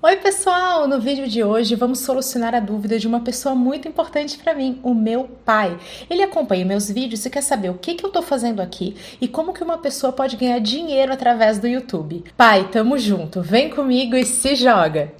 Oi, pessoal! No vídeo de hoje vamos solucionar a dúvida de uma pessoa muito importante para mim, o meu pai. Ele acompanha meus vídeos e quer saber o que, que eu tô fazendo aqui e como que uma pessoa pode ganhar dinheiro através do YouTube. Pai, tamo junto, vem comigo e se joga!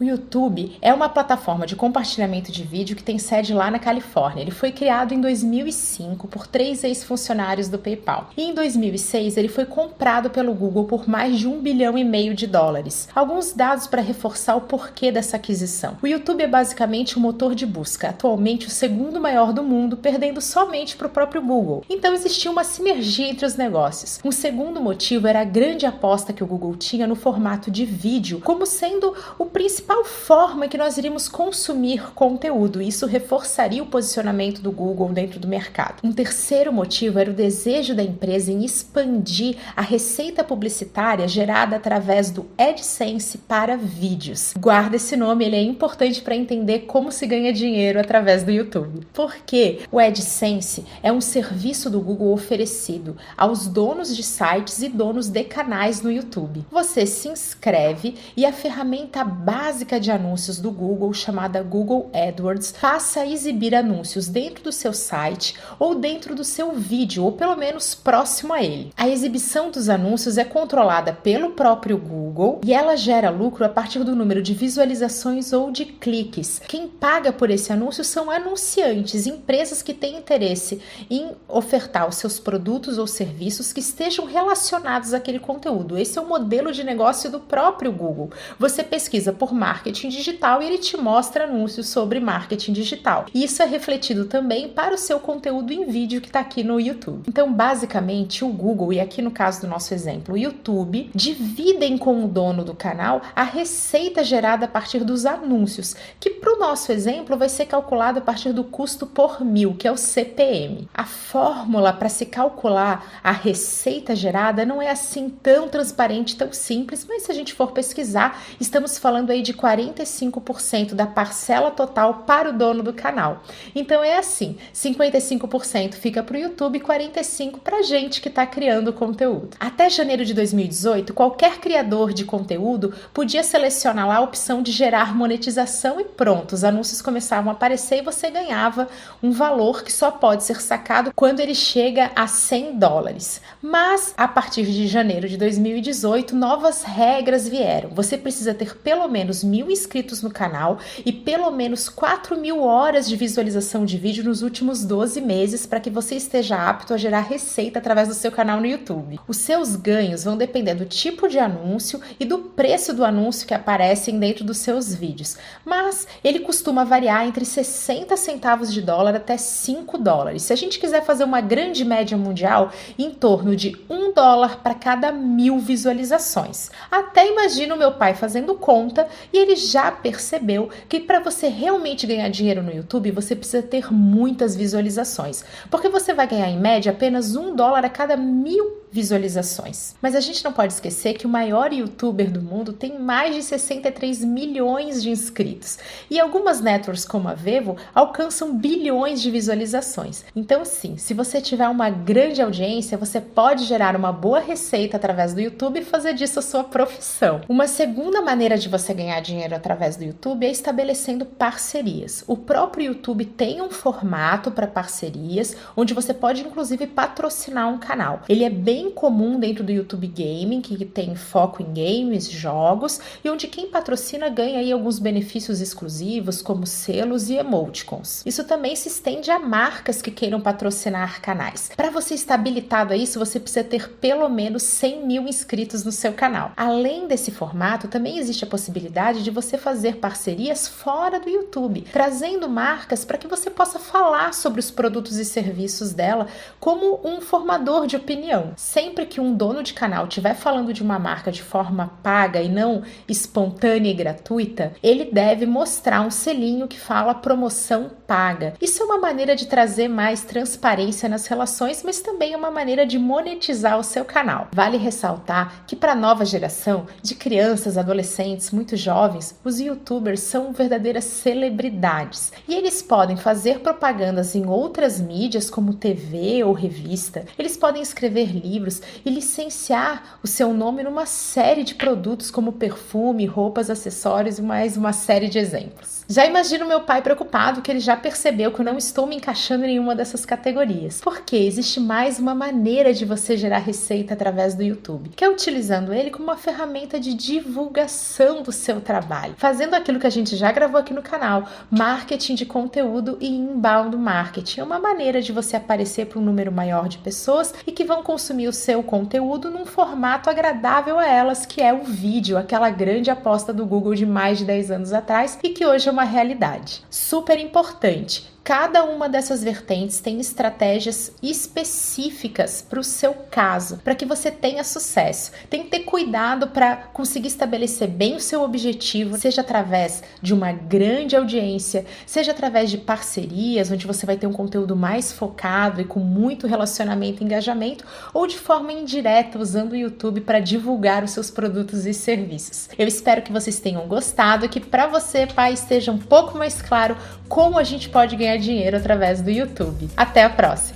O YouTube é uma plataforma de compartilhamento de vídeo que tem sede lá na Califórnia. Ele foi criado em 2005 por três ex-funcionários do PayPal. E em 2006 ele foi comprado pelo Google por mais de um bilhão e meio de dólares. Alguns dados para reforçar o porquê dessa aquisição. O YouTube é basicamente um motor de busca, atualmente o segundo maior do mundo, perdendo somente para o próprio Google. Então existia uma sinergia entre os negócios. Um segundo motivo era a grande aposta que o Google tinha no formato de vídeo, como sendo o principal principal forma que nós iríamos consumir conteúdo. Isso reforçaria o posicionamento do Google dentro do mercado. Um terceiro motivo era o desejo da empresa em expandir a receita publicitária gerada através do AdSense para vídeos. Guarda esse nome, ele é importante para entender como se ganha dinheiro através do YouTube. Porque o AdSense é um serviço do Google oferecido aos donos de sites e donos de canais no YouTube. Você se inscreve e a ferramenta básica básica de anúncios do Google, chamada Google AdWords, passa a exibir anúncios dentro do seu site ou dentro do seu vídeo, ou pelo menos próximo a ele. A exibição dos anúncios é controlada pelo próprio Google e ela gera lucro a partir do número de visualizações ou de cliques. Quem paga por esse anúncio são anunciantes, empresas que têm interesse em ofertar os seus produtos ou serviços que estejam relacionados àquele conteúdo. Esse é o modelo de negócio do próprio Google. Você pesquisa por marketing digital e ele te mostra anúncios sobre marketing digital. Isso é refletido também para o seu conteúdo em vídeo que está aqui no YouTube. Então, basicamente, o Google, e aqui no caso do nosso exemplo, o YouTube, dividem com o dono do canal a receita gerada a partir dos anúncios, que para o nosso exemplo vai ser calculado a partir do custo por mil, que é o CPM. A fórmula para se calcular a receita gerada não é assim tão transparente, tão simples, mas se a gente for pesquisar, estamos falando aí de 45% da parcela total para o dono do canal. Então é assim: 55% fica para o YouTube e 45% para a gente que está criando conteúdo. Até janeiro de 2018, qualquer criador de conteúdo podia selecionar lá a opção de gerar monetização e pronto, os anúncios começavam a aparecer e você ganhava um valor que só pode ser sacado quando ele chega a 100 dólares. Mas a partir de janeiro de 2018, novas regras vieram. Você precisa ter pelo menos mil inscritos no canal e pelo menos 4 mil horas de visualização de vídeo nos últimos 12 meses para que você esteja apto a gerar receita através do seu canal no YouTube. Os seus ganhos vão depender do tipo de anúncio e do preço do anúncio que aparecem dentro dos seus vídeos, mas ele costuma variar entre 60 centavos de dólar até 5 dólares. Se a gente quiser fazer uma grande média mundial, em torno de 1 dólar para cada mil visualizações. Até imagino meu pai fazendo conta e ele já percebeu que para você realmente ganhar dinheiro no YouTube, você precisa ter muitas visualizações, porque você vai ganhar em média apenas um dólar a cada mil visualizações. Mas a gente não pode esquecer que o maior youtuber do mundo tem mais de 63 milhões de inscritos e algumas networks como a Vevo alcançam bilhões de visualizações. Então, sim, se você tiver uma grande audiência, você pode gerar uma boa receita através do YouTube e fazer disso a sua profissão. Uma segunda maneira de você ganhar dinheiro através do YouTube é estabelecendo parcerias. O próprio YouTube tem um formato para parcerias onde você pode inclusive patrocinar um canal. Ele é bem bem comum dentro do YouTube Gaming, que tem foco em games, jogos, e onde quem patrocina ganha aí alguns benefícios exclusivos, como selos e emoticons. Isso também se estende a marcas que queiram patrocinar canais. Para você estar habilitado a isso, você precisa ter pelo menos 100 mil inscritos no seu canal. Além desse formato, também existe a possibilidade de você fazer parcerias fora do YouTube, trazendo marcas para que você possa falar sobre os produtos e serviços dela como um formador de opinião sempre que um dono de canal estiver falando de uma marca de forma paga e não espontânea e gratuita, ele deve mostrar um selinho que fala promoção paga. Isso é uma maneira de trazer mais transparência nas relações, mas também é uma maneira de monetizar o seu canal. Vale ressaltar que para a nova geração de crianças, adolescentes, muito jovens, os youtubers são verdadeiras celebridades e eles podem fazer propagandas em outras mídias como TV ou revista, eles podem escrever livros livros e licenciar o seu nome numa série de produtos como perfume, roupas, acessórios e mais uma série de exemplos. Já imagino meu pai preocupado que ele já percebeu que eu não estou me encaixando em nenhuma dessas categorias. Porque existe mais uma maneira de você gerar receita através do YouTube, que é utilizando ele como uma ferramenta de divulgação do seu trabalho, fazendo aquilo que a gente já gravou aqui no canal, marketing de conteúdo e inbound marketing. É uma maneira de você aparecer para um número maior de pessoas e que vão consumir o seu conteúdo num formato agradável a elas, que é o vídeo, aquela grande aposta do Google de mais de 10 anos atrás e que hoje é uma realidade. Super importante. Cada uma dessas vertentes tem estratégias específicas para o seu caso, para que você tenha sucesso. Tem que ter cuidado para conseguir estabelecer bem o seu objetivo, seja através de uma grande audiência, seja através de parcerias, onde você vai ter um conteúdo mais focado e com muito relacionamento e engajamento, ou de forma indireta, usando o YouTube para divulgar os seus produtos e serviços. Eu espero que vocês tenham gostado e que para você, pai, esteja um pouco mais claro como a gente pode ganhar dinheiro através do YouTube. Até a próxima!